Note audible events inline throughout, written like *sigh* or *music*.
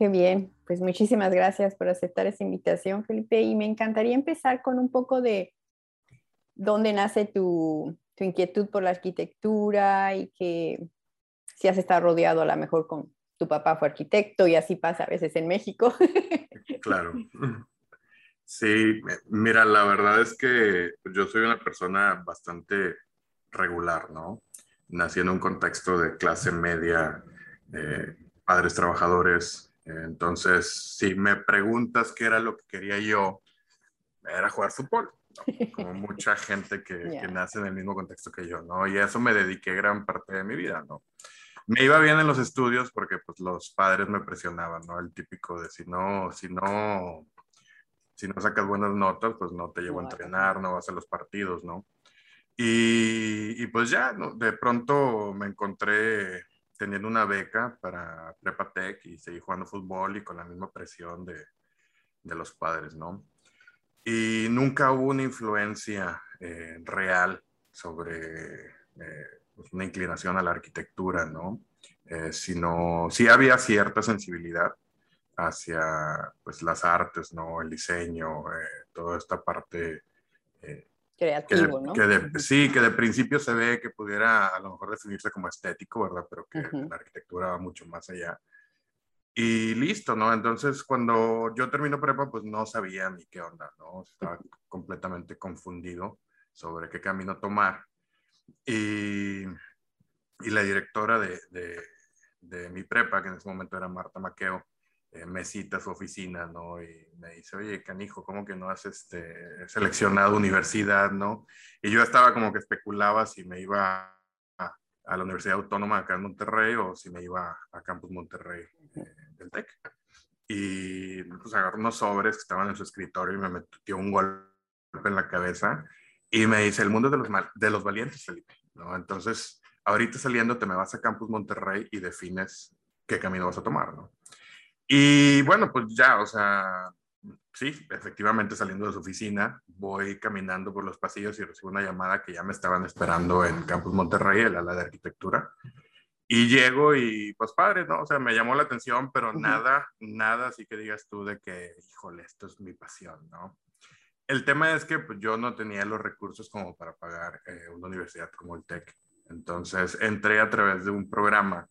Qué bien, pues muchísimas gracias por aceptar esta invitación, Felipe. Y me encantaría empezar con un poco de dónde nace tu, tu inquietud por la arquitectura y que si has estado rodeado a lo mejor con tu papá fue arquitecto y así pasa a veces en México. *laughs* Claro. Sí, mira, la verdad es que yo soy una persona bastante regular, ¿no? Nací en un contexto de clase media, eh, padres trabajadores. Entonces, si me preguntas qué era lo que quería yo, era jugar fútbol, como mucha gente que, que, nace en el mismo contexto que yo, ¿no? Y a eso me dediqué gran parte de mi vida, ¿no? Me iba bien en los estudios porque pues los padres me presionaban, ¿no? El típico de si no, si no si no sacas buenas notas, pues no te llevo a entrenar, no vas a los partidos, ¿no? Y, y pues ya, ¿no? de pronto me encontré teniendo una beca para Prepatec y seguí jugando fútbol y con la misma presión de, de los padres, ¿no? Y nunca hubo una influencia eh, real sobre eh, pues una inclinación a la arquitectura, ¿no? Eh, sino sí había cierta sensibilidad, hacia pues, las artes, ¿no? El diseño, eh, toda esta parte... Creativo, ¿no? Que sí, que de principio se ve que pudiera a lo mejor definirse como estético, ¿verdad? Pero que la arquitectura va mucho más allá. Y listo, ¿no? Entonces, cuando yo termino prepa, pues no sabía ni qué onda, ¿no? Estaba completamente confundido sobre qué camino tomar. Y, y la directora de, de, de, mi prepa, que en ese momento era Marta Maqueo, eh, me cita a su oficina, ¿no? Y me dice, oye, canijo, ¿cómo que no has este, seleccionado universidad, ¿no? Y yo estaba como que especulaba si me iba a, la Universidad Autónoma acá en Monterrey o si me iba a Campus Monterrey eh, del TEC. Y pues agarró unos sobres que estaban en su escritorio y me metió un golpe en la cabeza y me dice, el mundo de los, de los valientes, Felipe, ¿no? Entonces, ahorita saliendo te me vas a Campus Monterrey y defines qué camino vas a tomar, ¿no? Y bueno, pues ya, o sea, sí, efectivamente saliendo de su oficina, voy caminando por los pasillos y recibo una llamada que ya me estaban esperando en Campus Monterrey, el ala de arquitectura. Y llego y pues padre, ¿no? O sea, me llamó la atención, pero nada, nada así que digas tú de que, híjole, esto es mi pasión, ¿no? El tema es que pues, yo no tenía los recursos como para pagar eh, una universidad como el TEC. Entonces entré a través de un programa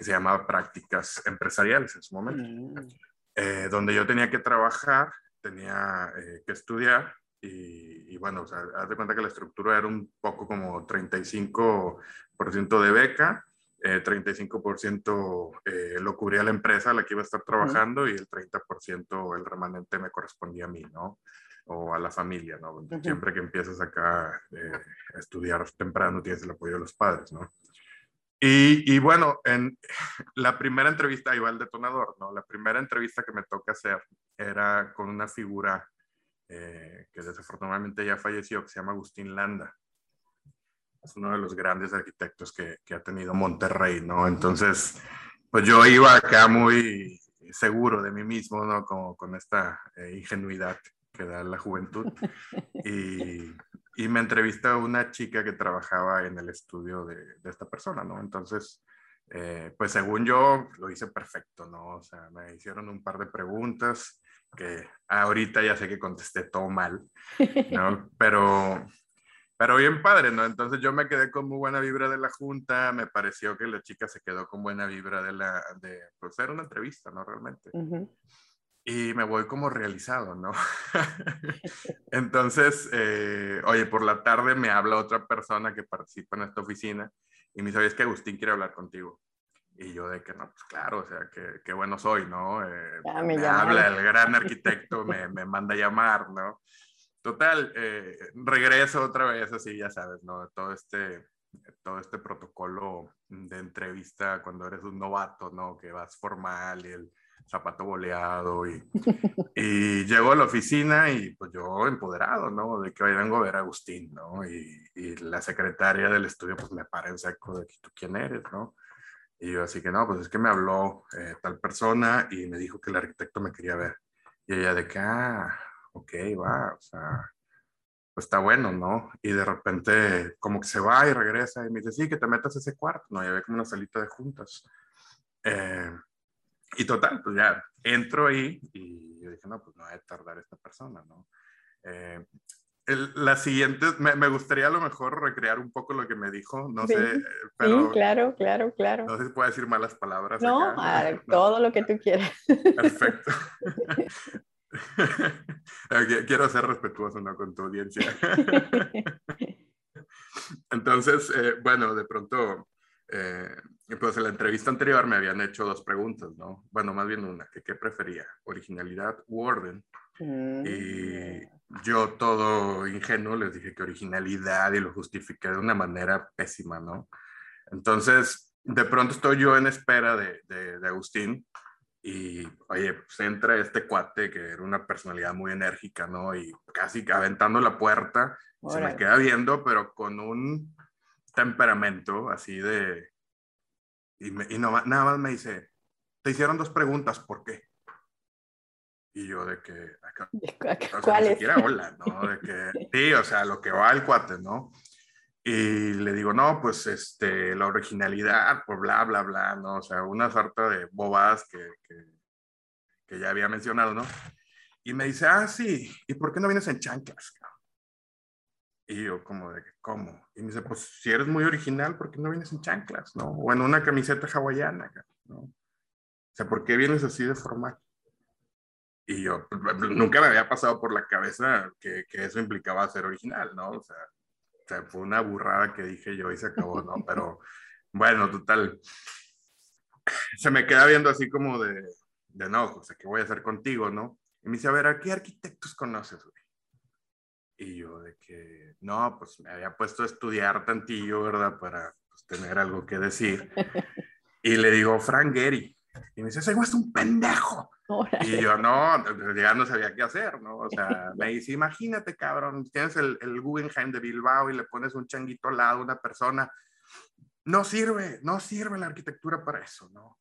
que se llamaba Prácticas Empresariales en su momento, mm. eh, donde yo tenía que trabajar, tenía eh, que estudiar y, bueno, o sea, haz de cuenta que la estructura era un poco como 35% de beca, 35% eh, lo cubría la empresa a la que iba a estar trabajando y el 30% el remanente me correspondía a mí, ¿no? O a la familia, ¿no? Siempre que empiezas acá a estudiar temprano tienes el apoyo de los padres, ¿no? Y, bueno, en *laughs* la primera entrevista, iba el detonador, ¿no? La primera entrevista que me toca hacer era con una figura eh, que desafortunadamente ya falleció, que se llama Agustín Landa. Es uno de los grandes arquitectos que, que ha tenido Monterrey, ¿no? Entonces, pues yo iba acá muy seguro de mí mismo, ¿no? Como con esta eh, ingenuidad que da la juventud. *laughs* Y, y me entrevista una chica que trabajaba en el estudio de, de esta persona, ¿no? Entonces, eh, pues según yo, lo hice perfecto, ¿no? O sea, me hicieron un par de preguntas que ahorita ya sé que contesté todo mal, ¿no? *laughs* Pero, pero bien padre, ¿no? Entonces yo me quedé con muy buena vibra de la junta, me pareció que la chica se quedó con buena vibra de la, de, pues era una entrevista, ¿no? Realmente y me voy como realizado, ¿no? *laughs* Entonces, eh, oye, por la tarde me habla otra persona que participa en esta oficina y me dice, oye, es que Agustín quiere hablar contigo. Y yo de que no, pues claro, o sea, que, qué bueno soy, ¿no? Eh, me, habla el gran *laughs* arquitecto, me, me, manda a llamar, ¿no? Total, eh, regreso otra vez así, ya sabes, ¿no? Todo este, todo este protocolo de entrevista cuando eres un novato, ¿no? Que vas formal y el zapato boleado y, y llego a la oficina y pues yo empoderado, ¿no? De que hoy vengo a ver a Agustín, ¿no? Y, y, la secretaria del estudio pues me para en seco de tú quién eres, ¿no? Y yo así que no, pues es que me habló eh, tal persona y me dijo que el arquitecto me quería ver. Y ella de que, ah, ok, va, o sea, pues está bueno, ¿no? Y de repente como que se va y regresa y me dice, sí, que te metas a ese cuarto, ¿no? Y había como una salita de juntas. Eh, y total, pues ya entro ahí y yo dije, no, pues no va a tardar esta persona, ¿no? Eh, la siguiente, me, me, gustaría a lo mejor recrear un poco lo que me dijo, no sé, pero... Sí, claro, claro, claro. No sé si puedo decir malas palabras. No, *laughs* todo lo que tú quieras. Perfecto. *laughs* Quiero ser respetuoso ¿no? con tu audiencia. *laughs* Entonces, eh, bueno, de pronto, eh, pues en la entrevista anterior me habían hecho dos preguntas, ¿no? Bueno, más bien una, que qué prefería, originalidad u orden. Mm. Y yo todo ingenuo les dije que originalidad y lo justifiqué de una manera pésima, ¿no? Entonces, de pronto estoy yo en espera de, de, Agustín y, oye, pues entra este cuate que era una personalidad muy enérgica, ¿no? Y casi aventando la puerta, se me queda viendo, pero con un temperamento así de... Y, y no, nada más me dice, te hicieron dos preguntas, ¿por qué? Y yo de que, acá, *laughs* ¿Cuál es? hola, ¿no? De que, *laughs* sí, o sea, lo que va el cuate, ¿no? Y le digo, no, pues, este, la originalidad, pues, bla, bla, bla, ¿no? O sea, una sarta de bobadas que, que, que ya había mencionado, ¿no? Y me dice, ah, sí, ¿y por qué no vienes en chanclas? Y yo como de, ¿cómo? Y me dice, pues si eres muy original, ¿por qué no vienes en chanclas? ¿No? O en una camiseta hawaiana, ¿no? O sea, ¿por qué vienes así de formal? Y yo *laughs* nunca me había pasado por la cabeza que, que eso implicaba ser original, ¿no? O sea, o sea, fue una burrada que dije yo y se acabó, ¿no? *laughs* Pero bueno, total. Se me queda viendo así como de, de no, o sea, ¿qué voy a hacer contigo, no? Y me dice, a ver, ¿a qué arquitectos conoces, güey? Y yo de que, no, pues me había puesto a estudiar tantillo, ¿verdad? Para pues, tener algo que decir. *laughs* Y le digo, Frank Gehry. Y me dice, ese güey es un pendejo. Y yo, no, ya no sabía qué hacer, ¿no? O sea, me dice, imagínate, cabrón, tienes el, el Guggenheim de Bilbao y le pones un changuito al lado a una persona. No sirve, no sirve la arquitectura para eso, ¿no?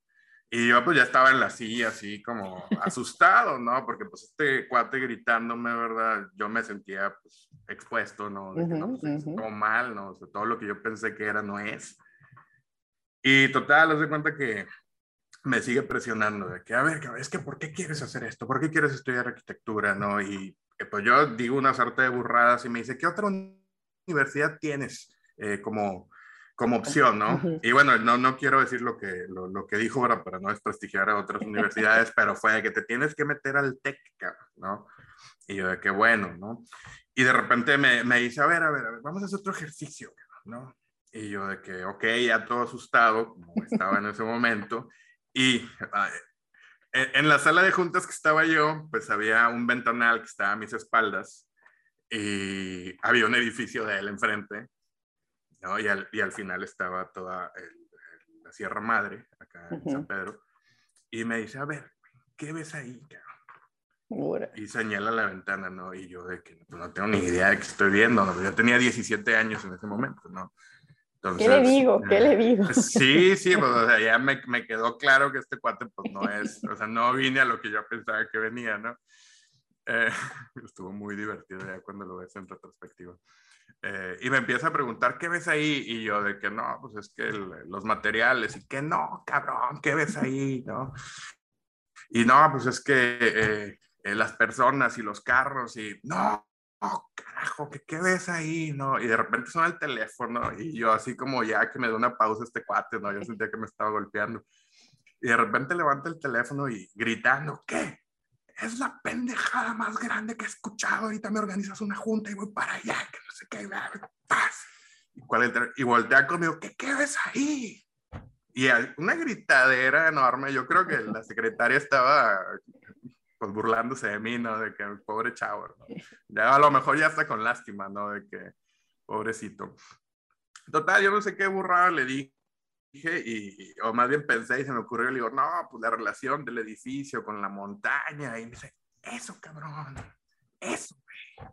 Y yo pues ya estaba en la silla así como asustado, ¿no? Porque pues este cuate gritándome, ¿verdad? Yo me sentía pues expuesto, ¿no? De que, no pues, todo mal, ¿no? O sea, todo lo que yo pensé que era no es. Y total, os de cuenta que me sigue presionando de que, a ver, es que, ¿por qué quieres hacer esto? ¿Por qué quieres estudiar arquitectura? ¿No? Y pues yo digo una suerte de burradas y me dice, ¿qué otra universidad tienes eh, como, como opción? ¿no? Y bueno, no, no quiero decir lo que, lo, lo que dijo ahora para no desprestigiar a otras universidades, pero fue de que te tienes que meter al TEC, ¿no? Y yo de que bueno, ¿no? Y de repente me, me dice, a ver, a ver, a ver, vamos a hacer otro ejercicio, ¿no? Y yo de que, ok, ya todo asustado, como estaba en ese momento, y en la sala de juntas que estaba yo, pues había un ventanal que estaba a mis espaldas y había un edificio de él enfrente, ¿no? Y al, y al final estaba toda la Sierra Madre, acá en San Pedro. Y me dice, a ver, ¿qué ves ahí, Y señala la ventana, ¿no? Y yo de que pues, no tengo ni idea de qué estoy viendo, ¿no? Yo tenía 17 años en ese momento, ¿no? ¿Qué le digo? ¿Qué le digo? *laughs* Sí, sí, pues, o sea, *laughs* ya me, me, quedó claro que este cuate, pues no es, o sea, no vine a lo que yo pensaba que venía, ¿no? Eh, *laughs* estuvo muy divertido ya cuando lo ves en retrospectiva. Eh, y me empieza a preguntar, ¿qué ves ahí? Y yo de que no, pues es que los materiales, y que no, cabrón, ¿qué ves ahí? ¿No? Y no, pues es que eh, las personas y los carros, y no, oh, carajo, ¿qué, ¿qué, ves ahí? ¿No? Y de repente suena el teléfono y yo así como ya que me da una pausa este cuate, ¿no? Yo sentía que me estaba golpeando. Y de repente levanta el teléfono y gritando, ¿qué? Es la pendejada más grande que he escuchado. Ahorita me organizas una junta y voy para allá, que no sé qué. Y, cuál y voltea conmigo, ¿qué, ¿qué ves ahí? Y una gritadera enorme. Yo creo que la secretaria estaba pues burlándose de mí, ¿no? De que pobre chavo. Ya a lo mejor ya está con lástima, ¿no? De que pobrecito. Total, yo no sé qué burrada le dije y, o más bien pensé y se me ocurrió, le digo, no, pues la relación del edificio con la montaña. Y me dice, eso, cabrón, eso, güey.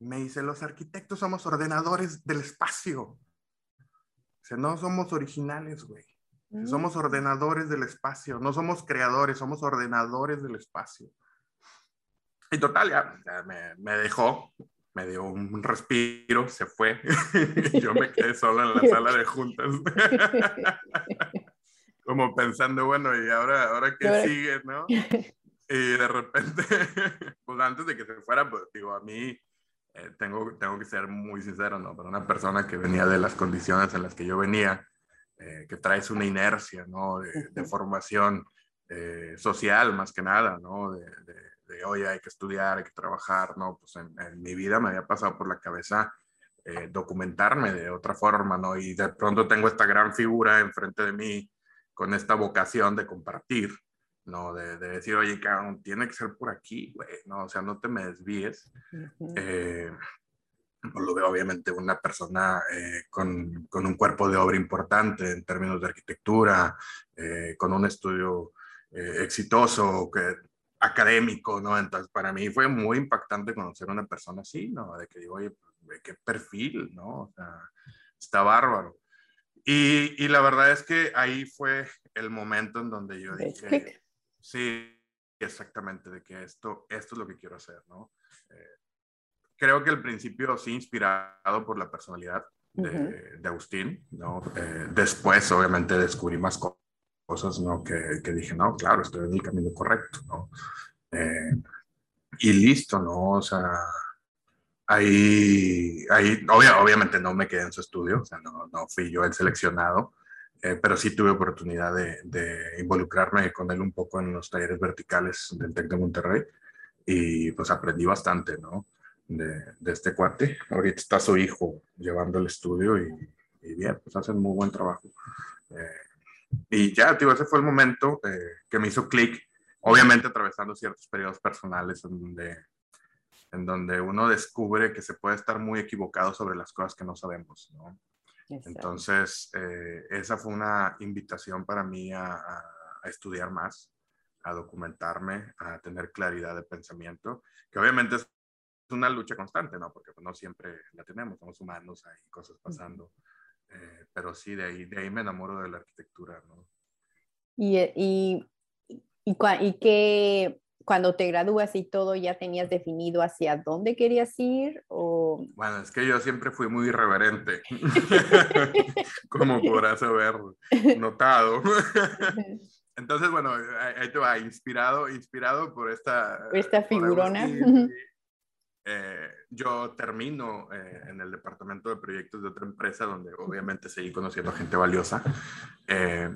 Me dice, los arquitectos somos ordenadores del espacio. Sea, no somos originales, güey. Somos mm. ordenadores del espacio, no somos creadores, somos ordenadores del espacio. Y total, ya, me, me, dejó, me dio un respiro, se fue. *laughs* yo me quedé *laughs* sola en la sala de juntas. *laughs* como pensando, bueno, ¿y ahora, ahora qué sigue, no? Y de repente, pues antes de que se fuera, pues digo, a mí eh, tengo, tengo que ser muy sincero, ¿no? Para una persona que venía de las condiciones en las que yo venía, eh, que traes una inercia, ¿no? De, formación eh, social más que nada, ¿no? De, de, oye, hay que estudiar, hay que trabajar, ¿no? Pues en, en mi vida me había pasado por la cabeza documentarme de otra forma, ¿no? Y de pronto tengo esta gran figura enfrente de mí con esta vocación de compartir, ¿no? De, decir, oye, cabrón, tiene que ser por aquí, güey, ¿no? O sea, no te me desvíes. Eh, lo veo obviamente una persona eh, con, con, un cuerpo de obra importante en términos de arquitectura, eh, con un estudio exitoso, que, académico, ¿no? Entonces, para mí fue muy impactante conocer a una persona así, ¿no? De que digo, oye, pues, qué perfil, ¿no? O sea, está bárbaro. Y, y, la verdad es que ahí fue el momento en donde yo dije, Sí, exactamente, de que esto, esto es lo que quiero hacer, ¿no? Eh, creo que al principio sí inspirado por la personalidad de, de Agustín, ¿no? Eh, después, obviamente, descubrí más cosas, ¿no? Que, que, dije, no, claro, estoy en el camino correcto, ¿no? Eh, y listo, ¿no? O sea, ahí, ahí obviamente no me quedé en su estudio, o sea, no, no fui yo el seleccionado, eh, pero sí tuve oportunidad de, de, involucrarme con él un poco en los talleres verticales del TEC de Monterrey y pues aprendí bastante, ¿no? De, de este cuate. Ahorita está su hijo llevando el estudio y, y bien, pues hacen muy buen trabajo. Eh, y ya, tío, ese fue el momento eh, que me hizo clic, obviamente atravesando ciertos periodos personales en donde, en donde uno descubre que se puede estar muy equivocado sobre las cosas que no sabemos, ¿no? Entonces, eh, esa fue una invitación para mí a, estudiar más, a documentarme, a tener claridad de pensamiento, que obviamente es una lucha constante, ¿no? Porque pues, no siempre la tenemos, somos humanos, hay cosas pasando. Eh, pero sí, de ahí, de ahí me enamoro de la arquitectura, ¿no? ¿Y, y, y, y qué, cuando te gradúas y todo, ya tenías definido hacia dónde querías ir? O... Bueno, es que yo siempre fui muy irreverente, *laughs* como podrás haber notado. *laughs* Entonces, bueno, ahí te va, inspirado, inspirado por esta... Esta figurona. Eh, yo termino eh, en el departamento de proyectos de otra empresa donde obviamente seguí conociendo a gente valiosa. Eh,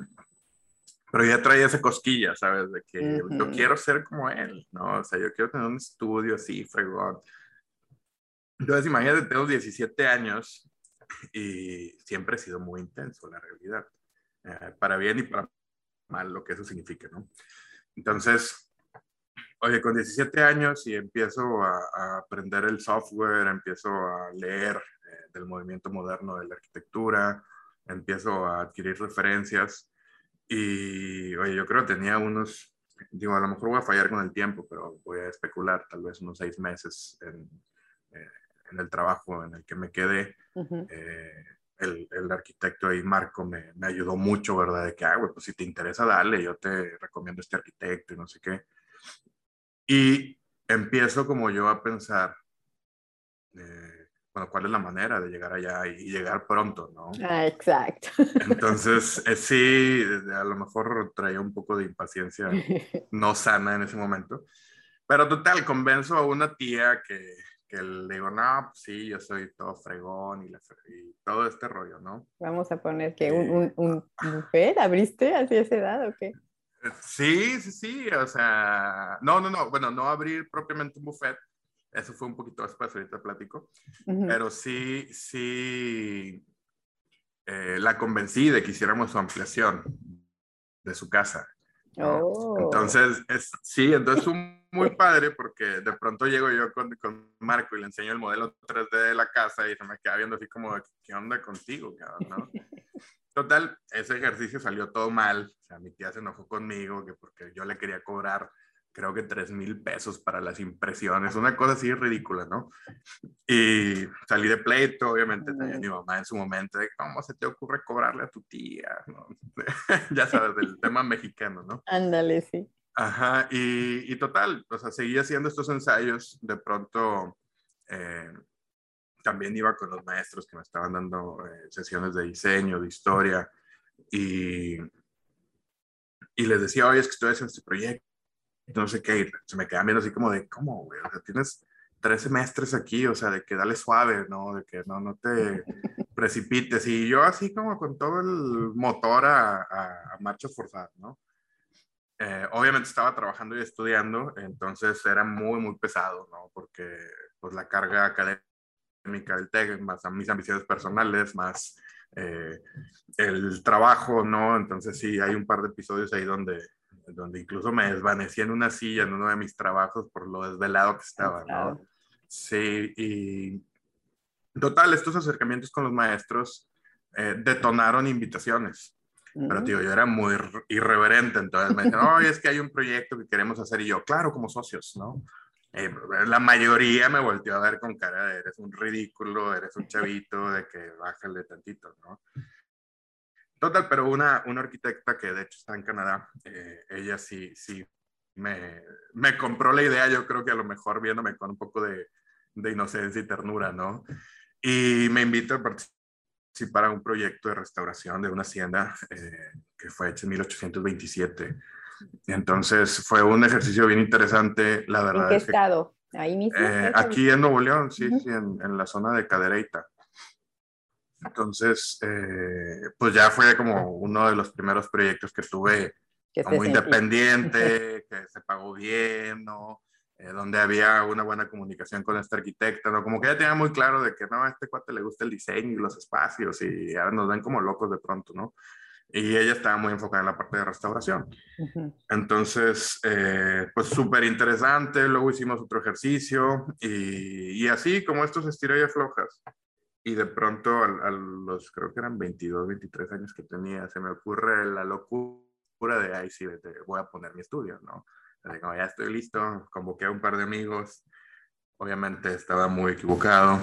pero ya traía esa cosquilla, ¿sabes? De que yo quiero ser como él, ¿no? O sea, yo quiero tener un estudio así, fregón. Entonces, imagínate, tengo 17 años y siempre he sido muy intenso, la realidad. Eh, para bien y para mal, lo que eso significa, ¿no? Entonces, oye, con 17 años y empiezo a, aprender el software, empiezo a leer eh, del movimiento moderno de la arquitectura, empiezo a adquirir referencias y, oye, yo creo que tenía unos, digo, a lo mejor voy a fallar con el tiempo, pero voy a especular, tal vez unos seis meses en, eh, en el trabajo en el que me quedé. Eh, el, el, arquitecto ahí, Marco, me, me, ayudó mucho, ¿verdad? De que, ah, pues si te interesa, dale, yo te recomiendo este arquitecto y no sé qué. Y empiezo como yo a pensar, eh, bueno, cuál es la manera de llegar allá y, llegar pronto, ¿no? Ah, exacto. Entonces, eh, sí, a lo mejor traía un poco de impaciencia *laughs* no sana en ese momento. Pero total, convenzo a una tía que, que le digo, no, pues sí, yo soy todo fregón y, todo este rollo, ¿no? Vamos a poner que un, un, un buffet, ¿abriste así a esa edad o qué? Sí, sí, sí, o sea, no, no, no, bueno, no abrir propiamente un buffet, eso fue un poquito después, ahorita platico. Pero sí, sí, eh, la convencí de que hiciéramos su ampliación de su casa. Oh. Entonces, es, sí, entonces fue muy padre porque de pronto llego yo con, con, Marco y le enseño el modelo 3D de la casa y se me queda viendo así como, ¿qué onda contigo? ¿no? Total, ese ejercicio salió todo mal. O sea, mi tía se enojó conmigo que porque yo le quería cobrar creo que 3 mil pesos para las impresiones, una cosa así ridícula, ¿no? Y salí de pleito, obviamente tenía mi mamá en su momento, de cómo se te ocurre cobrarle a tu tía, ¿no? *laughs* ya sabes, del tema mexicano, ¿no? Ándale, sí. Ajá, y, y, total, o sea, seguí haciendo estos ensayos, de pronto eh, también iba con los maestros que me estaban dando eh, sesiones de diseño, de historia, y y les decía, oye, es que estoy haciendo este proyecto, no sé qué, y se me quedan viendo así como de, ¿cómo, güey? O sea, tienes tres semestres aquí, o sea, de que dale suave, ¿no? De que no, no te precipites. Y yo así como con todo el motor a, a, marchas forzadas, ¿no? Eh, obviamente estaba trabajando y estudiando, entonces era muy, muy pesado, ¿no? Porque pues la carga académica del TEC, más a mis ambiciones personales, más eh, el trabajo, ¿no? Entonces sí, hay un par de episodios ahí donde, donde incluso me desvanecí en una silla en uno de mis trabajos por lo desvelado que estaba, ¿no? Sí, y total, estos acercamientos con los maestros eh, detonaron invitaciones. Pero, tío, yo era muy irreverente, entonces me dijeron, oye, es que hay un proyecto que queremos hacer, y yo, claro, como socios, ¿no? Eh, la mayoría me volteó a ver con cara de, eres un ridículo, eres un chavito, de que bájale tantito, ¿no? Total, pero una, una arquitecta que de hecho está en Canadá, eh, ella sí, sí me, me, compró la idea, yo creo que a lo mejor viéndome con un poco de, de inocencia y ternura, ¿no? Y me invitó a participar a un proyecto de restauración de una hacienda eh, que fue hecho en 1827. Entonces fue un ejercicio bien interesante, la verdad. ¿En qué estado? Ahí mismo. Eh, aquí en Nuevo León, sí, sí en, en, la zona de Cadereyta. Entonces, eh, pues ya fue como uno de los primeros proyectos que tuve como independiente, que se pagó bien, ¿no? Eh, donde había una buena comunicación con este arquitecta, ¿no? Como que ella tenía muy claro de que, no, a este cuate le gusta el diseño y los espacios y ahora nos ven como locos de pronto, ¿no? Y ella estaba muy enfocada en la parte de restauración. Entonces, eh, pues súper interesante, luego hicimos otro ejercicio y, y, así como estos estiró y aflojas. Y de pronto, a, a los, creo que eran 22, 23 años que tenía, se me ocurre la locura de, ahí sí, voy a poner mi estudio, ¿no? como ya estoy listo, convoqué a un par de amigos, obviamente estaba muy equivocado.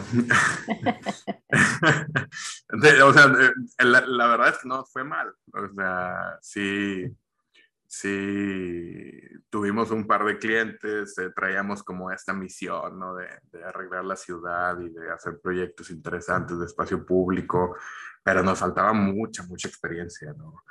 o sea, la, verdad es que no fue mal, o sea, sí, sí tuvimos un par de clientes, eh, traíamos como esta misión, ¿no? De, de, arreglar la ciudad y de hacer proyectos interesantes de espacio público, pero nos faltaba mucha, mucha experiencia, ¿no?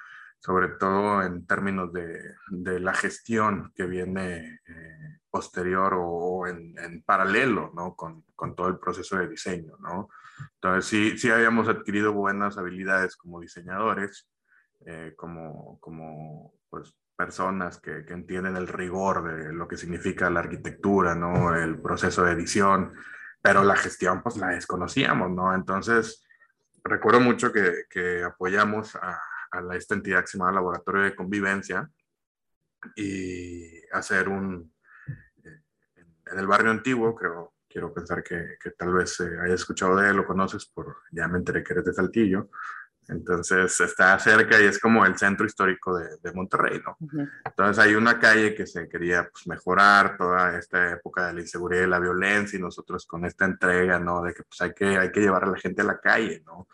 Sobre todo en términos de, de la gestión que viene eh, posterior o, en, en, paralelo, ¿no? Con, con, todo el proceso de diseño, ¿no? Entonces, sí, sí habíamos adquirido buenas habilidades como diseñadores, eh, como, como pues, personas que, que, entienden el rigor de lo que significa la arquitectura, ¿no? El proceso de edición, pero la gestión, pues, la desconocíamos, ¿no? Entonces, recuerdo mucho que, que apoyamos a a esta entidad que se llama Laboratorio de Convivencia y hacer un, eh, en el barrio antiguo, creo, quiero pensar que, que tal vez eh, hayas escuchado de él, lo conoces, por, ya me enteré que eres de Saltillo, entonces está cerca y es como el centro histórico de, de Monterrey, ¿no? Entonces hay una calle que se quería pues, mejorar toda esta época de la inseguridad y la violencia y nosotros con esta entrega, ¿no? De que pues hay que, hay que llevar a la gente a la calle, ¿no?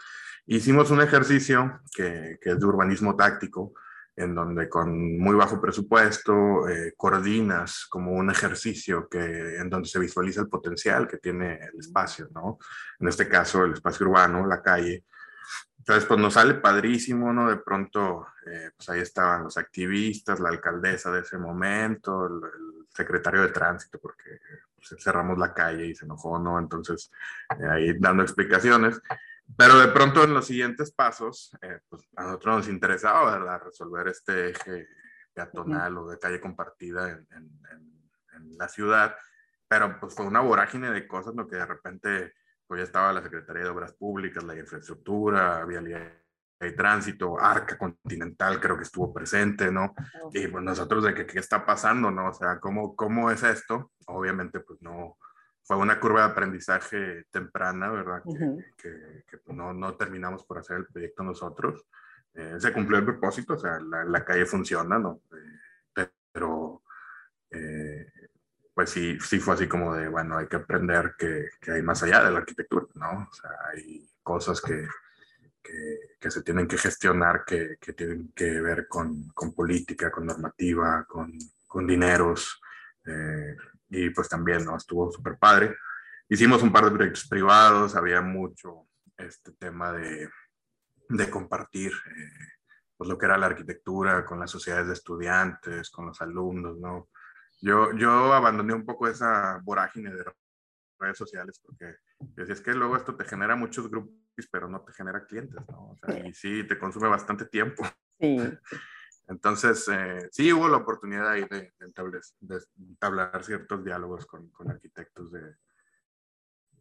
Hicimos un ejercicio que, que, es de urbanismo táctico, en donde con muy bajo presupuesto eh, coordinas como un ejercicio que, en donde se visualiza el potencial que tiene el espacio, ¿no? En este caso, el espacio urbano, la calle. Entonces, pues nos sale padrísimo, ¿no? De pronto, eh, pues ahí estaban los activistas, la alcaldesa de ese momento, el, el secretario de tránsito, porque pues, cerramos la calle y se enojó, ¿no? Entonces, eh, ahí dando explicaciones. Pero de pronto en los siguientes pasos, eh, pues a nosotros nos interesaba, ¿verdad? Resolver este eje peatonal o de calle compartida en, en, en, la ciudad, pero pues fue una vorágine de cosas, ¿no? Que de repente, pues ya estaba la Secretaría de Obras Públicas, la infraestructura, vialidad y tránsito, Arca Continental creo que estuvo presente, ¿no? Y pues nosotros de que qué está pasando, ¿no? O sea, ¿cómo, cómo es esto? Obviamente, pues no, fue una curva de aprendizaje temprana, ¿verdad? Que, que, pues, no, no, terminamos por hacer el proyecto nosotros. Eh, se cumplió el propósito, o sea, la, la calle funciona, ¿no? Eh, pero, eh, pues sí, sí fue así como de, bueno, hay que aprender que, que, hay más allá de la arquitectura, ¿no? O sea, hay cosas que, que se tienen que gestionar, que, tienen que ver con, con política, con normativa, con, con dineros. Y pues también ¿no? estuvo súper padre. Hicimos un par de proyectos privados, había mucho este tema de, de compartir eh, pues lo que era la arquitectura, con las sociedades de estudiantes, con los alumnos, ¿no? Yo, yo abandoné un poco esa vorágine de redes sociales porque decía, es que luego esto te genera muchos grupos, pero no te genera clientes, ¿no? O sea, y sí, te consume bastante tiempo. Sí. *laughs* Entonces, eh, sí hubo la oportunidad ahí de, de, entablar ciertos diálogos con, con arquitectos de,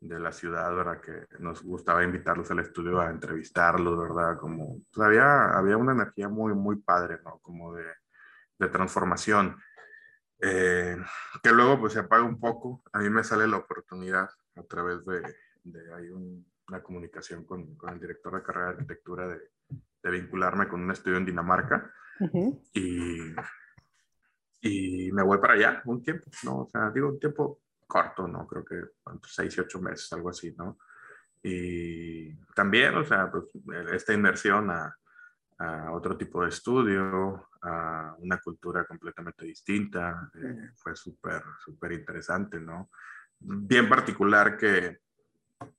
de, la ciudad, ¿verdad? Que nos gustaba invitarlos al estudio a entrevistarlos, ¿verdad? Como, pues había, había una energía muy, muy padre, ¿no? Como de, de transformación. Eh, que luego pues se apaga un poco. A mí me sale la oportunidad a través de, de hay una comunicación con, con, el director de carrera de arquitectura de, de vincularme con un estudio en Dinamarca y, y me voy para allá un tiempo, ¿no? O sea, digo un tiempo corto, ¿no? Creo que seis y ocho meses, algo así, ¿no? Y también, o sea, pues esta inversión a, a otro tipo de estudio, a una cultura completamente distinta, eh, fue súper, súper interesante, ¿no? Bien particular que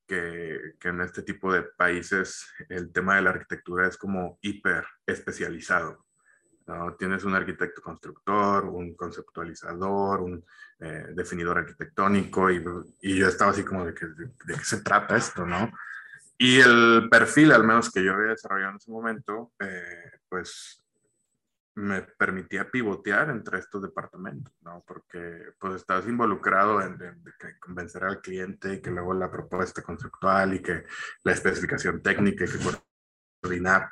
que, en este tipo de países el tema de la arquitectura es como hiper especializado. ¿No? Tienes un arquitecto constructor, un conceptualizador, un eh, definidor arquitectónico y, y, yo estaba así como de, que, de, qué se trata esto, ¿no? Y el perfil, al menos que yo había desarrollado en ese momento, eh, pues me permitía pivotear entre estos departamentos, ¿no? Porque pues estás involucrado en, convencer al cliente y que luego la propuesta conceptual y que la especificación técnica y que coordinar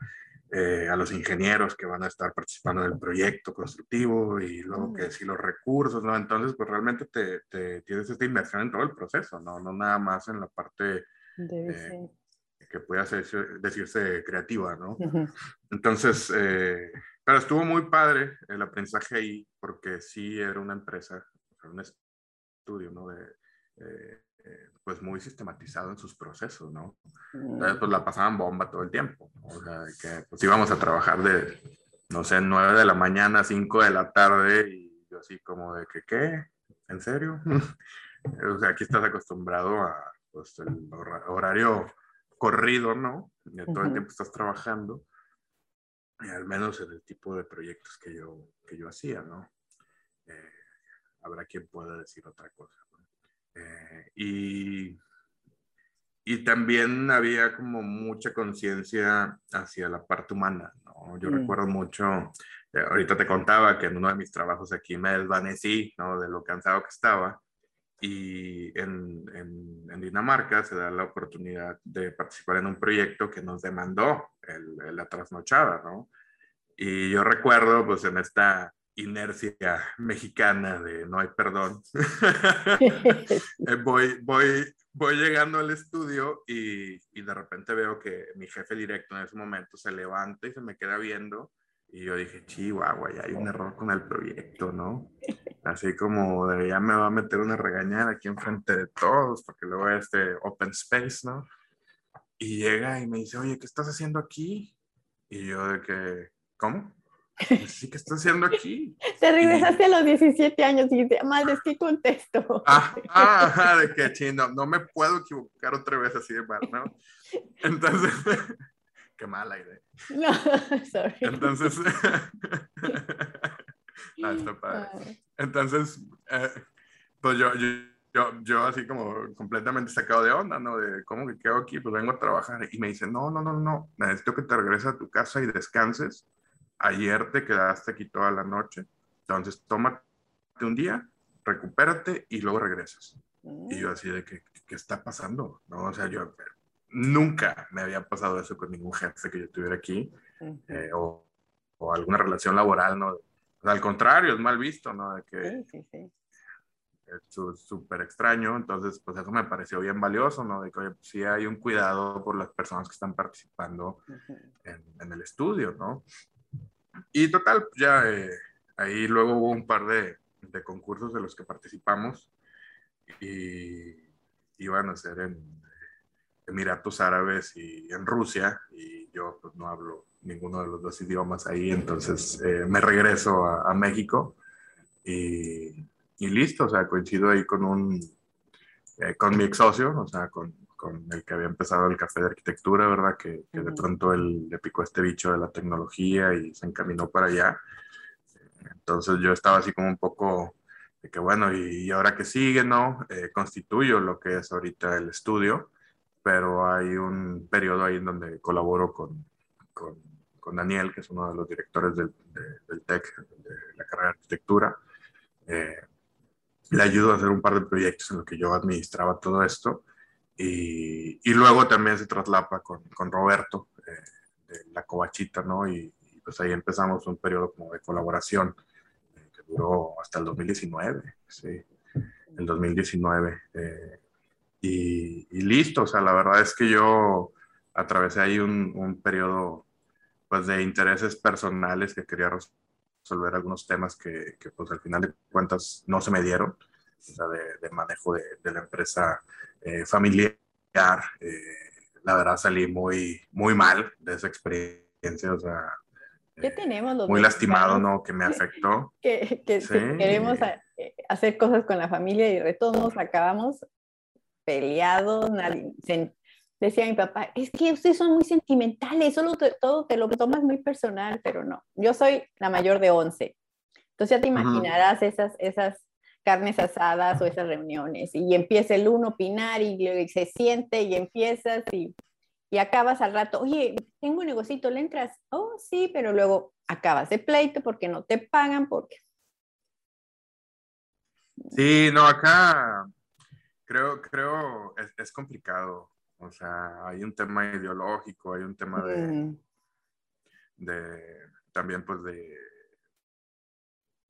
eh, a los ingenieros que van a estar participando del proyecto constructivo y luego que mm. si los recursos, ¿no? Entonces pues realmente te, te, tienes esta inversión en todo el proceso, ¿no? No nada más en la parte... Eh, que pueda decirse creativa, ¿no? Entonces, eh, pero estuvo muy padre el aprendizaje ahí, porque sí era una empresa, un estudio, ¿no? De, eh, pues muy sistematizado en sus procesos, ¿no? Entonces, pues la pasaban bomba todo el tiempo. O sea, que pues íbamos a trabajar de, no sé, 9 de la mañana a 5 de la tarde y yo así como de que, ¿qué? ¿En serio? *laughs* o sea, aquí estás acostumbrado a, pues, el horario corrido, ¿no? De todo el tiempo estás trabajando al menos en el tipo de proyectos que yo, que yo hacía, ¿no? Eh, habrá quien pueda decir otra cosa. Eh, y, y también había como mucha conciencia hacia la parte humana, ¿no? Yo mm. recuerdo mucho, eh, ahorita te contaba que en uno de mis trabajos aquí me desvanecí, ¿no? De lo cansado que estaba. Y en, en, en, Dinamarca se da la oportunidad de participar en un proyecto que nos demandó el, la trasnochada, ¿no? Y yo recuerdo, pues, en esta inercia mexicana de no hay perdón, *laughs* eh, voy, voy, voy llegando al estudio y, y, de repente veo que mi jefe directo en ese momento se levanta y se me queda viendo y yo dije, chihuahua, ya hay un error con el proyecto, ¿no? Así como de, ya me va a meter una regañada aquí enfrente de todos, porque luego este open space, ¿no? Y llega y me dice, oye, ¿qué estás haciendo aquí? Y yo de que, ¿cómo? Sí, ¿qué estás haciendo aquí? *laughs* Te regresaste a los 17 años y dices, madre, es que contesto. Ah, *laughs* ah, de que chino, no me puedo equivocar otra vez así de mal, ¿no? *laughs* Entonces, qué mala idea. No, sorry. Entonces, ah, está padre. Entonces, eh, pues yo, yo, yo, así como completamente sacado de onda, ¿no? De cómo que quedo aquí, pues vengo a trabajar. Y me dice, no, no, no, no, necesito que te regreses a tu casa y descanses. Ayer te quedaste aquí toda la noche. Entonces, tómate un día, recupérate y luego regresas. Y yo así de, ¿qué, qué está pasando? ¿No? O sea, yo, nunca me había pasado eso con ningún jefe que yo tuviera aquí, eh, o, o, alguna relación laboral, ¿no? al contrario, es mal visto, ¿no? De que sí, sí, sí. es súper extraño, entonces, pues eso me pareció bien valioso, ¿no? De que, oye, sí hay un cuidado por las personas que están participando en, en, el estudio, ¿no? Y total, ya eh, ahí luego hubo un par de, de concursos de los que participamos y iban a ser en Emiratos Árabes y en Rusia, y yo pues, no hablo ninguno de los dos idiomas ahí, entonces eh, me regreso a, México y, y, listo, o sea, coincido ahí con un, eh, con mi ex socio, o sea, con, con el que había empezado el café de arquitectura, ¿verdad? Que, que de pronto él le picó este bicho de la tecnología y se encaminó para allá. Entonces yo estaba así como un poco de que bueno, y, ahora que sigue, ¿no? Eh, constituyo lo que es ahorita el estudio, pero hay un periodo ahí en donde colaboro con, con, con Daniel, que es uno de los directores del, del TEC, de la carrera de arquitectura. Eh, le ayudo a hacer un par de proyectos en los que yo administraba todo esto. Y, y luego también se traslapa con, con Roberto eh, de la Covachita, ¿no? Y, pues ahí empezamos un periodo como de colaboración eh, que duró hasta el 2019, sí, el 2019. Eh, y, y, listo, o sea, la verdad es que yo atravesé ahí un, un periodo pues de intereses personales que quería resolver algunos temas que, que, pues al final de cuentas no se me dieron, o sea, de, manejo de, de, la empresa eh, familiar. Eh, la verdad salí muy, muy mal de esa experiencia, o sea, ¿Qué tenemos los muy lastimado, ¿no? Que me afectó. *laughs* que, que, sí. que, queremos eh, hacer cosas con la familia y de todos nos acabamos peleados, decía mi papá, es que ustedes son muy sentimentales, solo todo te lo tomas muy personal, pero no, yo soy la mayor de 11. Entonces ya te imaginarás esas, esas carnes asadas o esas reuniones y empieza el uno a opinar y, se siente y empiezas y, y acabas al rato, oye, tengo un negocito, ¿le entras? Oh, sí, pero luego acabas de pleito porque no te pagan, porque... Sí, no, acá creo, creo es, es complicado o sea, hay un tema ideológico, hay un tema de, mm. de también pues de,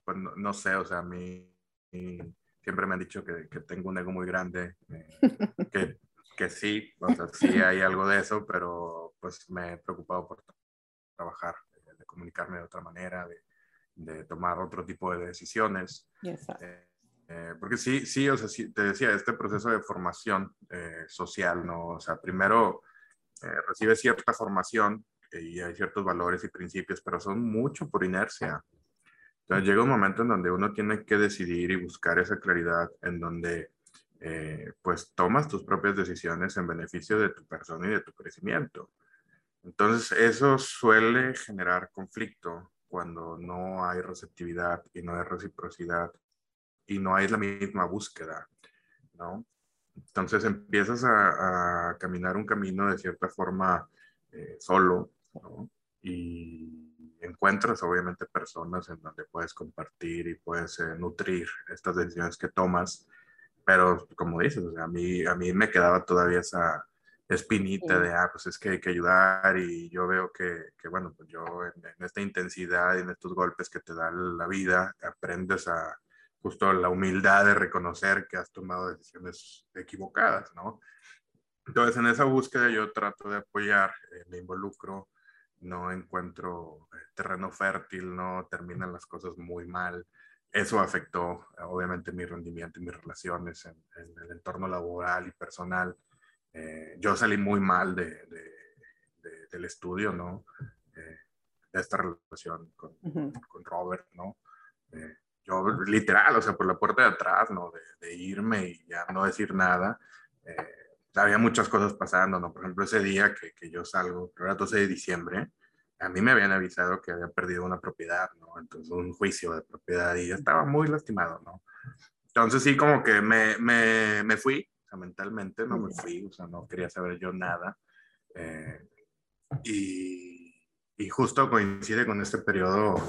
pues no, sé, o sea, a mí siempre me han dicho que, que tengo un ego muy grande, eh, *laughs* que, que, sí, o sea, sí hay algo de eso, pero pues me he preocupado por trabajar, de, comunicarme de otra manera, de, de, tomar otro tipo de decisiones. Eh, eh, porque sí, sí, o sea, sí, te decía, este proceso de formación eh, social, ¿no? O sea, primero eh, recibes cierta formación y hay ciertos valores y principios, pero son mucho por inercia. Entonces llega un momento en donde uno tiene que decidir y buscar esa claridad en donde pues tomas tus propias decisiones en beneficio de tu persona y de tu crecimiento. Entonces eso suele generar conflicto cuando no hay receptividad y no hay reciprocidad y no hay la misma búsqueda, ¿no? Entonces empiezas a, caminar un camino de cierta forma eh, solo, ¿no? Y encuentras obviamente personas en donde puedes compartir y puedes eh, nutrir estas decisiones que tomas, pero como dices, o sea, a, mí, a mí me quedaba todavía esa espinita de, ah, pues es que hay que ayudar y yo veo que, que bueno, pues yo en, en, esta intensidad y en estos golpes que te da la vida, aprendes a, justo la humildad de reconocer que has tomado decisiones equivocadas, ¿no? Entonces, en esa búsqueda yo trato de apoyar, eh, me involucro, no encuentro eh, terreno fértil, no terminan las cosas muy mal. Eso afectó, obviamente, mi rendimiento y mis relaciones en, en el entorno laboral y personal. Eh, yo salí muy mal de, de, de, del estudio, ¿no? Eh, de esta relación con, uh -huh. con Robert, ¿no? Eh, yo literal, o sea, por la puerta de atrás, ¿no? De, de irme y ya no decir nada. Eh, había muchas cosas pasando, ¿no? Por ejemplo, ese día que, que yo salgo, era 12 de diciembre, a mí me habían avisado que había perdido una propiedad, ¿no? Entonces, un juicio de propiedad y yo estaba muy lastimado, ¿no? Entonces, sí, como que me, me, me fui, o sea, mentalmente no me fui, o sea, no quería saber yo nada. Eh, y y justo coincide con este periodo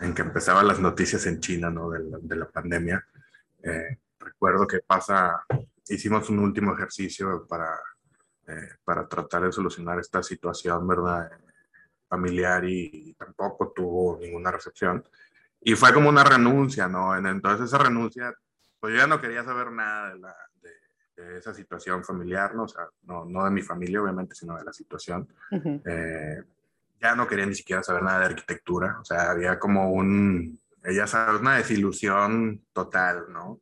en que empezaban las noticias en China, ¿no? De la, de la pandemia. Eh, recuerdo que pasa, hicimos un último ejercicio para, eh, para tratar de solucionar esta situación, ¿verdad? Familiar y, y, tampoco tuvo ninguna recepción. Y fue como una renuncia, ¿no? Entonces esa renuncia, pues yo ya no quería saber nada de, la, de, de esa situación familiar, ¿no? O sea, no, no de mi familia, obviamente, sino de la situación. Uh -huh. eh, ya no quería ni siquiera saber nada de arquitectura, o sea, había como un, ella sabe, una desilusión total, ¿no?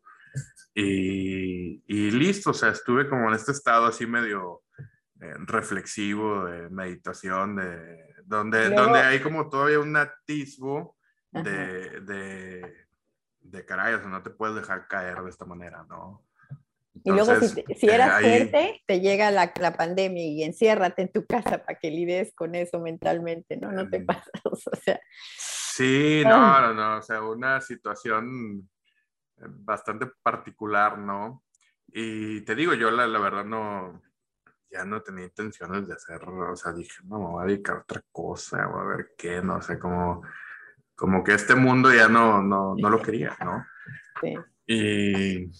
Y, y, listo, o sea, estuve como en este estado así medio eh, reflexivo, de meditación, de, donde, Luego, donde hay como todavía un atisbo de, de, de, caray, o sea, no te puedes dejar caer de esta manera, ¿no? y luego si, si eras fuerte, te llega la, la, pandemia y enciérrate en tu casa para que lides con eso mentalmente, ¿no? No te mm. pasa, *laughs* o sea. Sí, no, no, no, o sea, una situación eh, bastante particular, ¿no? Y te digo, yo la, la verdad no, ya no tenía intenciones de hacer, o sea, dije, no, me voy a dedicar a otra cosa, o a ver qué, no sé, como, como que este mundo ya no, no, no lo quería, ¿no? *laughs* Sí. Y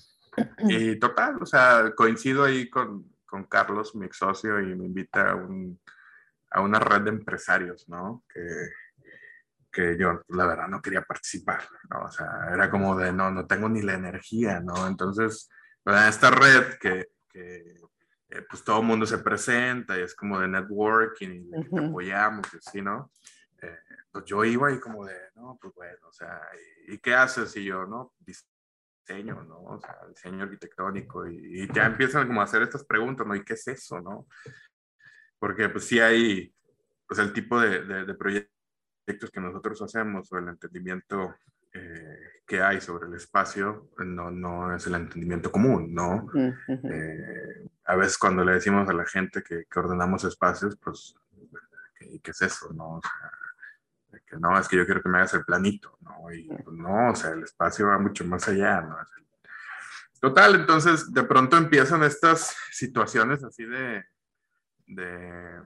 y total, o sea, coincido ahí con, con Carlos, mi ex socio, y me invita a, un, a una red de empresarios, ¿no? Que, que yo, la verdad, no quería participar, ¿no? O sea, era como de, no, no tengo ni la energía, ¿no? Entonces, en esta red que, que eh, pues todo el mundo se presenta y es como de networking y te apoyamos y así, ¿no? Eh, pues yo iba ahí como de, no, pues bueno, o sea, ¿y, qué haces? Y yo, no, diseño, ¿no? O sea, diseño arquitectónico y, ya empiezan como a hacer estas preguntas, ¿no? ¿Y qué es eso, no? Porque pues sí hay, pues el tipo de, de, proyectos que nosotros hacemos o el entendimiento eh, que hay sobre el espacio no, no es el entendimiento común, ¿no? Eh, a veces cuando le decimos a la gente que, que ordenamos espacios, pues, ¿qué, ¿qué, es eso, no? O sea, que no, es que yo quiero que me hagas el planito, ¿no? Y pues, no, o sea, el espacio va mucho más allá, ¿no? Total, entonces de pronto empiezan estas situaciones así de, de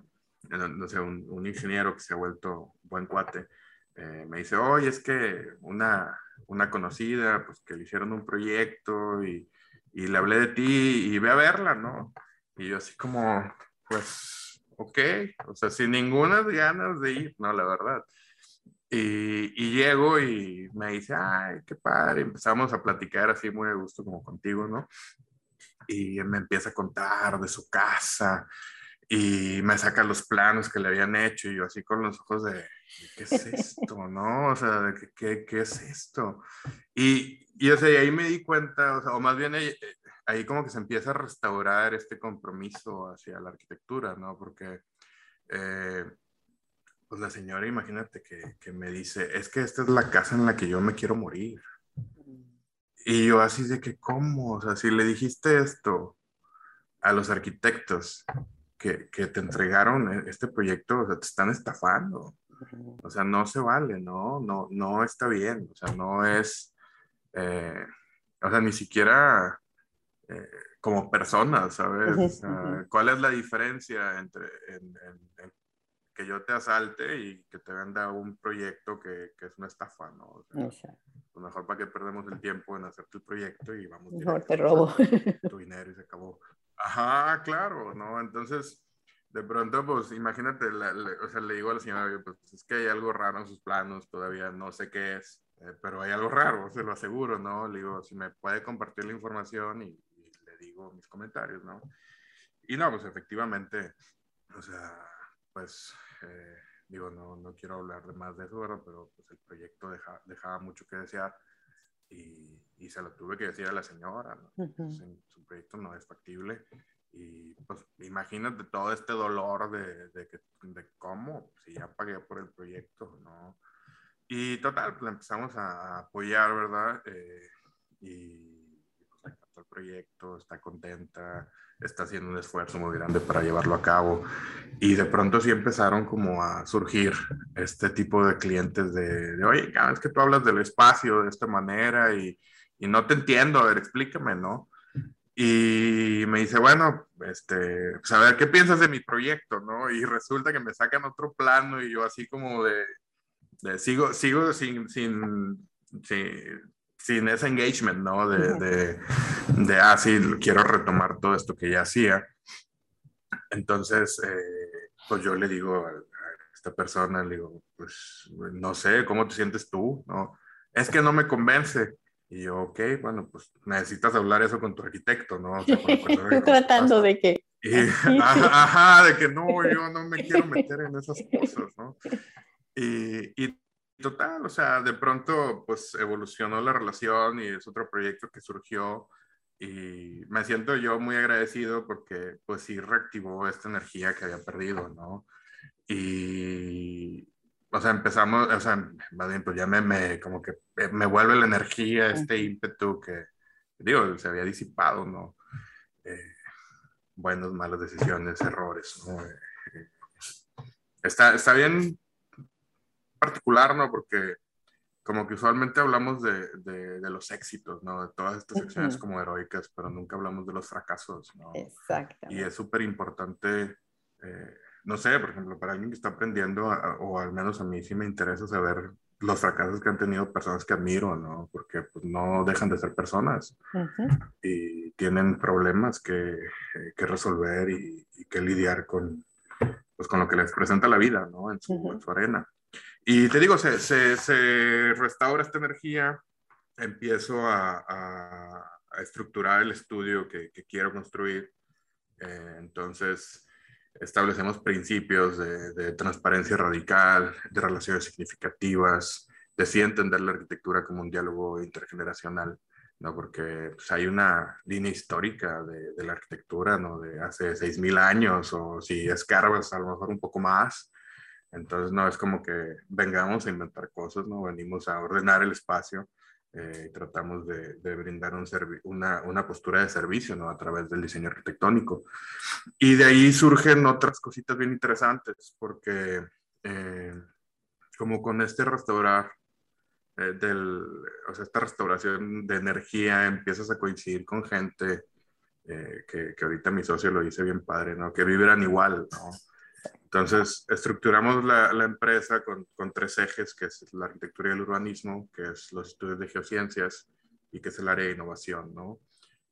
no sé, un, ingeniero que se ha vuelto buen cuate, eh, me dice, oye, es que una, una conocida, pues que le hicieron un proyecto y, y le hablé de ti y ve a verla, ¿no? Y yo así como, pues, ok, o sea, sin ninguna ganas de ir, no, la verdad. Y, y, llego y me dice, ay, qué padre. Empezamos a platicar así muy a gusto como contigo, ¿no? Y me empieza a contar de su casa y me saca los planos que le habían hecho y yo así con los ojos de, ¿qué es esto? *laughs* ¿No? O sea, de ¿qué, qué, es esto? Y, y, o sea, y ahí me di cuenta, o, sea, o más bien ahí, ahí, como que se empieza a restaurar este compromiso hacia la arquitectura, ¿no? Porque... Eh, pues la señora, imagínate que, que, me dice, es que esta es la casa en la que yo me quiero morir. Y yo así de que, ¿cómo? O sea, si le dijiste esto a los arquitectos que, que te entregaron e, este proyecto, o sea, te están estafando. O sea, no se vale, ¿no? No, no está bien. O sea, no es, eh, o sea, ni siquiera eh, como persona, ¿sabes? ¿Cuál es la diferencia entre en, en, que yo te asalte y que te venda un proyecto que, que es una estafa, ¿no? O sea, pues mejor para que perdemos el tiempo en hacer tu proyecto y vamos. Mejor te robo. Tu dinero y se acabó. Ajá, claro, ¿no? Entonces, de pronto, pues imagínate, o sea, le digo a la señora, pues es que hay algo raro en sus planos, todavía no sé qué es, eh, pero hay algo raro, se lo aseguro, ¿no? Le digo, si me puede compartir la información y, le digo mis comentarios, ¿no? Y no, pues efectivamente, o sea, pues eh, digo, no, no quiero hablar de más de eso, pero pues el proyecto dejaba mucho que desear y, y, se lo tuve que decir a la señora, su proyecto no es factible y pues imagínate todo este dolor de, de, de cómo, si ya pagué por el proyecto, ¿no? Y total, pues empezamos a apoyar, ¿verdad? Eh, y pues el proyecto, está contenta, está haciendo un esfuerzo muy grande para llevarlo a cabo. Y de pronto sí empezaron como a surgir este tipo de clientes de, de oye, cada vez que tú hablas del espacio de esta manera y, y, no te entiendo, a ver, explícame, ¿no? Y me dice, bueno, este, pues a ver, ¿qué piensas de mi proyecto, no? Y resulta que me sacan otro plano y yo así como de, de sigo, sigo sin, sin, sin sin ese engagement, ¿no? De, de, de, ah, sí, quiero retomar todo esto que ya hacía. Entonces, eh, pues yo le digo a, esta persona, le digo, pues no sé, ¿cómo te sientes tú? ¿No? Es que no me convence. Y yo, ok, bueno, pues necesitas hablar eso con tu arquitecto, ¿no? Estoy *laughs* tratando de que... *laughs* ajá, de que no, yo no me quiero meter en esas cosas, ¿no? Y, y total, o sea, de pronto pues evolucionó la relación y es otro proyecto que surgió y me siento yo muy agradecido porque pues sí reactivó esta energía que había perdido, ¿no? Y, o sea, empezamos, o sea, más bien, pues ya me, me, como que me vuelve la energía, este ímpetu que, digo, se había disipado, ¿no? eh, buenas, malas decisiones, errores. ¿no? Eh, está, está bien particular, ¿no? Porque como que usualmente hablamos de, de, los éxitos, ¿no? De todas estas acciones como heroicas, pero nunca hablamos de los fracasos, ¿no? Exacto. Y es súper importante, eh, no sé, por ejemplo, para alguien que está aprendiendo, o al menos a mí sí me interesa saber los fracasos que han tenido personas que admiro, ¿no? Porque pues, no dejan de ser personas y tienen problemas que, eh, que resolver y, que lidiar con, pues, con lo que les presenta la vida, ¿no? En su, en su arena. Y te digo, se, se, restaura esta energía, empiezo a, a, estructurar el estudio que, que quiero construir. Eh, entonces, establecemos principios de, de, transparencia radical, de relaciones significativas, de sí entender la arquitectura como un diálogo intergeneracional, ¿no? Porque pues, hay una línea histórica de, de, la arquitectura, ¿no? De hace 6.000 años, o si escarbas a lo mejor un poco más, entonces, no es como que vengamos a inventar cosas, ¿no? Venimos a ordenar el espacio eh, y tratamos de, de brindar un una, una, postura de servicio, ¿no? A través del diseño arquitectónico. Y de ahí surgen otras cositas bien interesantes, porque eh, como con este restaurar, eh, del, o sea, esta restauración de energía, empiezas a coincidir con gente que, que ahorita mi socio lo dice bien padre, ¿no? Que vibran igual, ¿no? Entonces, estructuramos la, la empresa con, con, tres ejes, que es la arquitectura y el urbanismo, que es los estudios de geociencias y que es el área de innovación, ¿no?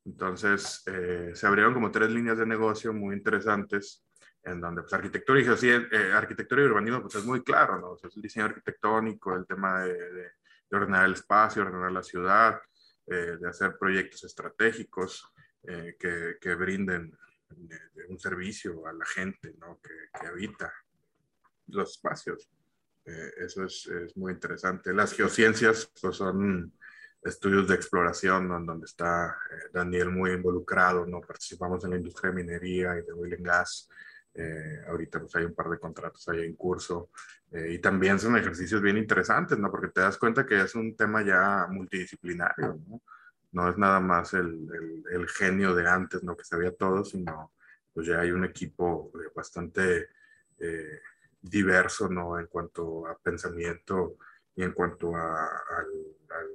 Entonces, eh, se abrieron como tres líneas de negocio muy interesantes, en donde pues, arquitectura, y eh, arquitectura y urbanismo pues, es muy claro, ¿no? es el diseño arquitectónico, el tema de, de, ordenar el espacio, ordenar la ciudad, eh, de hacer proyectos estratégicos que, que brinden de, un servicio a la gente ¿no? que, que, habita los espacios. Eh, eso es, es, muy interesante. Las geociencias pues, son estudios de exploración ¿no? donde está eh, Daniel muy involucrado, ¿no? participamos en la industria de minería y de oil and gas. Eh, ahorita pues hay un par de contratos ahí en curso y también son ejercicios bien interesantes, ¿no? Porque te das cuenta que es un tema ya multidisciplinario, ¿no? No es nada más el, el, genio de antes, ¿no? Que sabía todo, sino pues ya hay un equipo eh, bastante eh, diverso, ¿no? En cuanto a pensamiento y en cuanto a, al,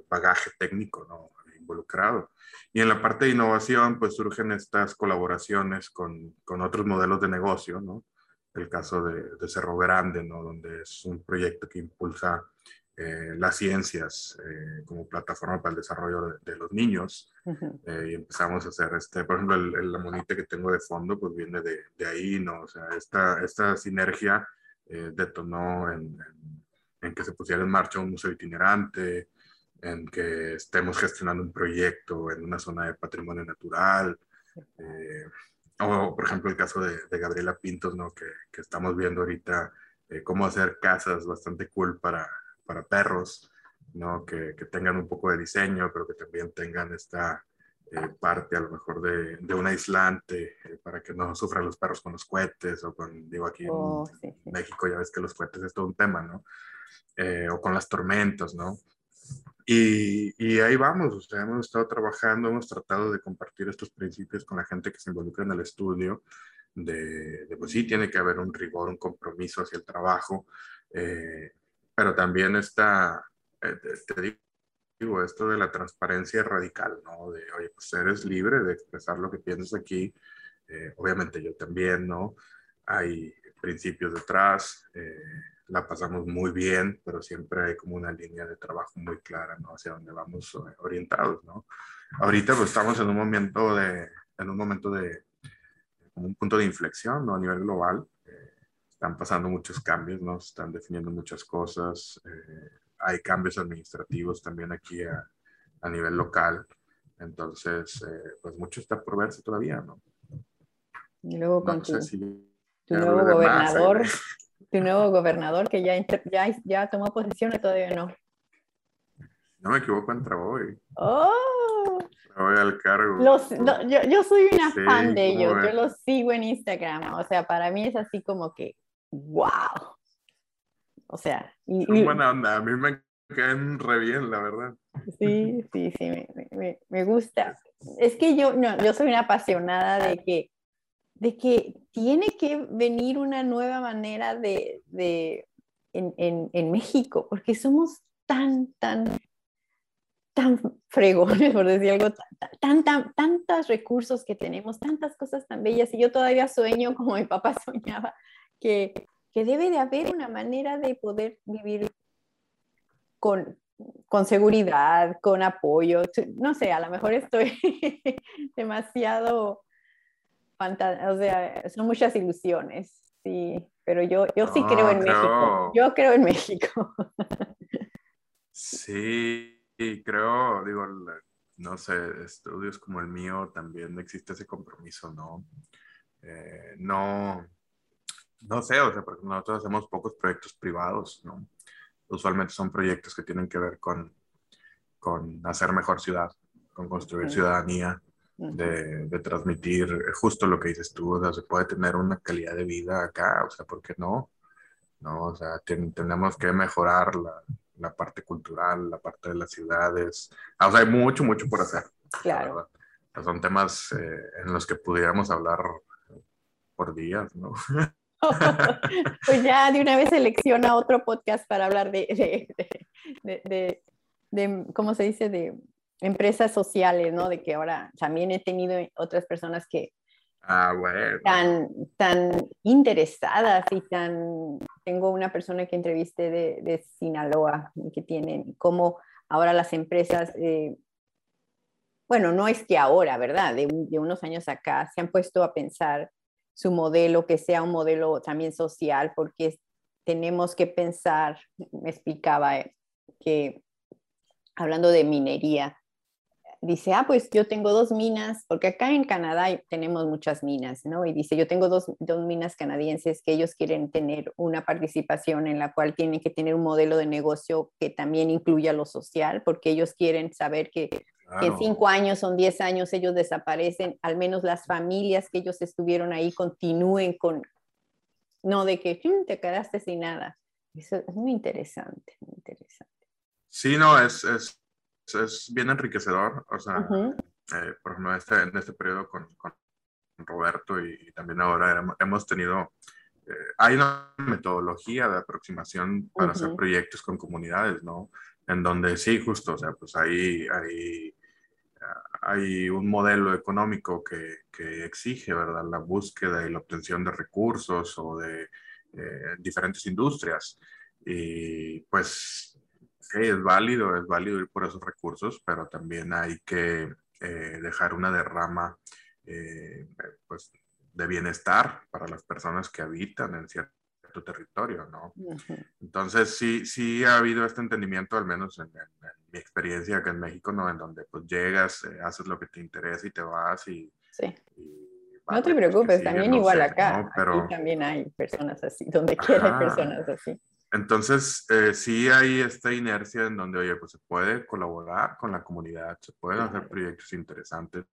bagaje técnico, ¿no? Involucrado. Y en la parte de innovación, pues surgen estas colaboraciones con, con otros modelos de negocio, ¿no? El caso de, de Cerro Grande, ¿no? Donde es un proyecto que impulsa eh, las ciencias eh, como plataforma para el desarrollo de, los niños eh, y empezamos a hacer este, por ejemplo, el, la monita que tengo de fondo pues viene de, de ahí, ¿no? O sea, esta, esta sinergia detonó en, en, que se pusiera en marcha un museo itinerante, en que estemos gestionando un proyecto en una zona de patrimonio natural, o por ejemplo el caso de, de Gabriela Pintos, ¿no? Que, que estamos viendo ahorita cómo hacer casas bastante cool para para perros, ¿no? Que, que, tengan un poco de diseño, pero que también tengan esta eh, parte a lo mejor de, de un aislante eh, para que no sufran los perros con los cohetes o con, digo, aquí en oh, México ya ves que los cohetes es todo un tema, ¿no? Eh, o con las tormentas, ¿no? Y, y, ahí vamos, o sea, hemos estado trabajando, hemos tratado de compartir estos principios con la gente que se involucra en el estudio, de, de pues sí, tiene que haber un rigor, un compromiso hacia el trabajo, eh, pero también está, eh, te digo, esto de la transparencia radical, ¿no? De, oye, pues eres libre de expresar lo que piensas aquí, eh, obviamente yo también, ¿no? Hay principios detrás, eh, la pasamos muy bien, pero siempre hay como una línea de trabajo muy clara, ¿no? Hacia dónde vamos orientados, ¿no? Ahorita pues estamos en un momento de, en un momento de, como un punto de inflexión, ¿no? A nivel global, están pasando muchos cambios, ¿no? Se están definiendo muchas cosas. Eh, hay cambios administrativos también aquí a, a nivel local. Entonces, eh, pues mucho está por verse todavía, ¿no? Y luego con tu, nuevo gobernador, tu nuevo gobernador que ya, ya, ya tomó posición o todavía no. No me equivoco, entra hoy. ¡Oh! Voy al cargo. yo, yo, soy una fan de ellos, yo los sigo en Instagram, o sea, para mí es así como que wow. O sea, y, buena onda, a mí me caen re bien, la verdad. Sí, sí, sí, me, me, me, gusta. es que yo, no, yo soy una apasionada de que, de que tiene que venir una nueva manera de, de en, en, en México, porque somos tan, tan tan fregones, por decir algo, tan, tan, tantos recursos que tenemos, tantas cosas tan bellas, y yo todavía sueño como mi papá *laughs* soñaba, que, que debe de haber una manera de poder vivir con, con seguridad, con apoyo, no sé, a lo mejor estoy *laughs* demasiado, o sea, son muchas ilusiones, sí, pero yo, yo sí creo en México, yo creo en México. *laughs* sí, creo, digo, no sé, estudios como el mío también existe ese compromiso, ¿no? Eh, no, no sé, o sea, porque nosotros hacemos pocos proyectos privados, ¿no? Usualmente son proyectos que tienen que ver con, con hacer mejor ciudad, con construir ciudadanía, de, de, transmitir justo lo que dices tú, o sea, se puede tener una calidad de vida acá, o sea, ¿por qué no? No, o sea, tenemos que mejorar la, la parte cultural, la parte de las ciudades. Ah, o sea, hay mucho, mucho por hacer. Claro. son temas eh, en los que pudiéramos hablar por días, ¿no? *laughs* *laughs* pues ya de una vez selecciona otro podcast para hablar de, de, de, de, ¿cómo se dice? De empresas sociales, ¿no? De que ahora también he tenido otras personas que Ah, bueno. Tan, tan interesadas y tan... Tengo una persona que entrevisté de, de Sinaloa que tienen como ahora las empresas, eh, bueno, no es que ahora, ¿verdad? De, de, unos años acá se han puesto a pensar su modelo, que sea un modelo también social, porque tenemos que pensar, me explicaba que hablando de minería, dice, ah, pues yo tengo dos minas, porque acá en Canadá tenemos muchas minas, ¿no? Y dice, yo tengo dos, dos, minas canadienses que ellos quieren tener una participación en la cual tienen que tener un modelo de negocio que también incluya lo social, porque ellos quieren saber que, en cinco años o diez años ellos desaparecen, al menos las familias que ellos estuvieron ahí continúen con, no de que te quedaste sin nada. Eso es muy interesante, muy interesante. Sí, no, es, es es bien enriquecedor. O sea, eh, por ejemplo, este, en este periodo con, con Roberto y, también ahora hemos tenido, eh, hay una metodología de aproximación para hacer proyectos con comunidades, ¿no? En donde sí, justo, o sea, pues ahí hay, hay un modelo económico que, que, exige, ¿verdad? La búsqueda y la obtención de recursos o de eh, diferentes industrias. Y pues es válido, es válido ir por esos recursos, pero también hay que eh, dejar una derrama eh, pues, de bienestar para las personas que habitan en cierto territorio, ¿no? Entonces, sí, sí ha habido este entendimiento, al menos en, mi experiencia acá en México, ¿no? En donde pues llegas, eh, haces lo que te interesa y te vas y... Sí. no te preocupes, también igual acá. Pero... Aquí también hay personas así, donde quiera hay personas así. Entonces, eh, sí hay esta inercia en donde, oye, pues se puede colaborar con la comunidad, se pueden hacer proyectos interesantes.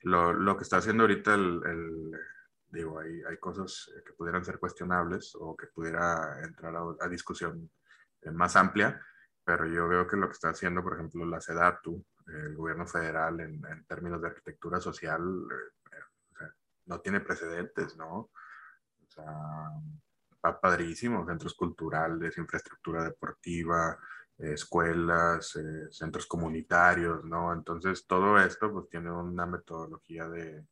Lo, lo, que está haciendo ahorita el, digo, hay, hay, cosas que pudieran ser cuestionables o que pudiera entrar a, discusión eh, más amplia, pero yo veo que lo que está haciendo, por ejemplo, la SEDATU, el gobierno federal en, en términos de arquitectura social, eh, o sea, no tiene precedentes, ¿no? O sea, padrísimo, centros culturales, infraestructura deportiva, escuelas, eh, centros comunitarios, ¿no? Entonces, todo esto pues tiene una metodología de,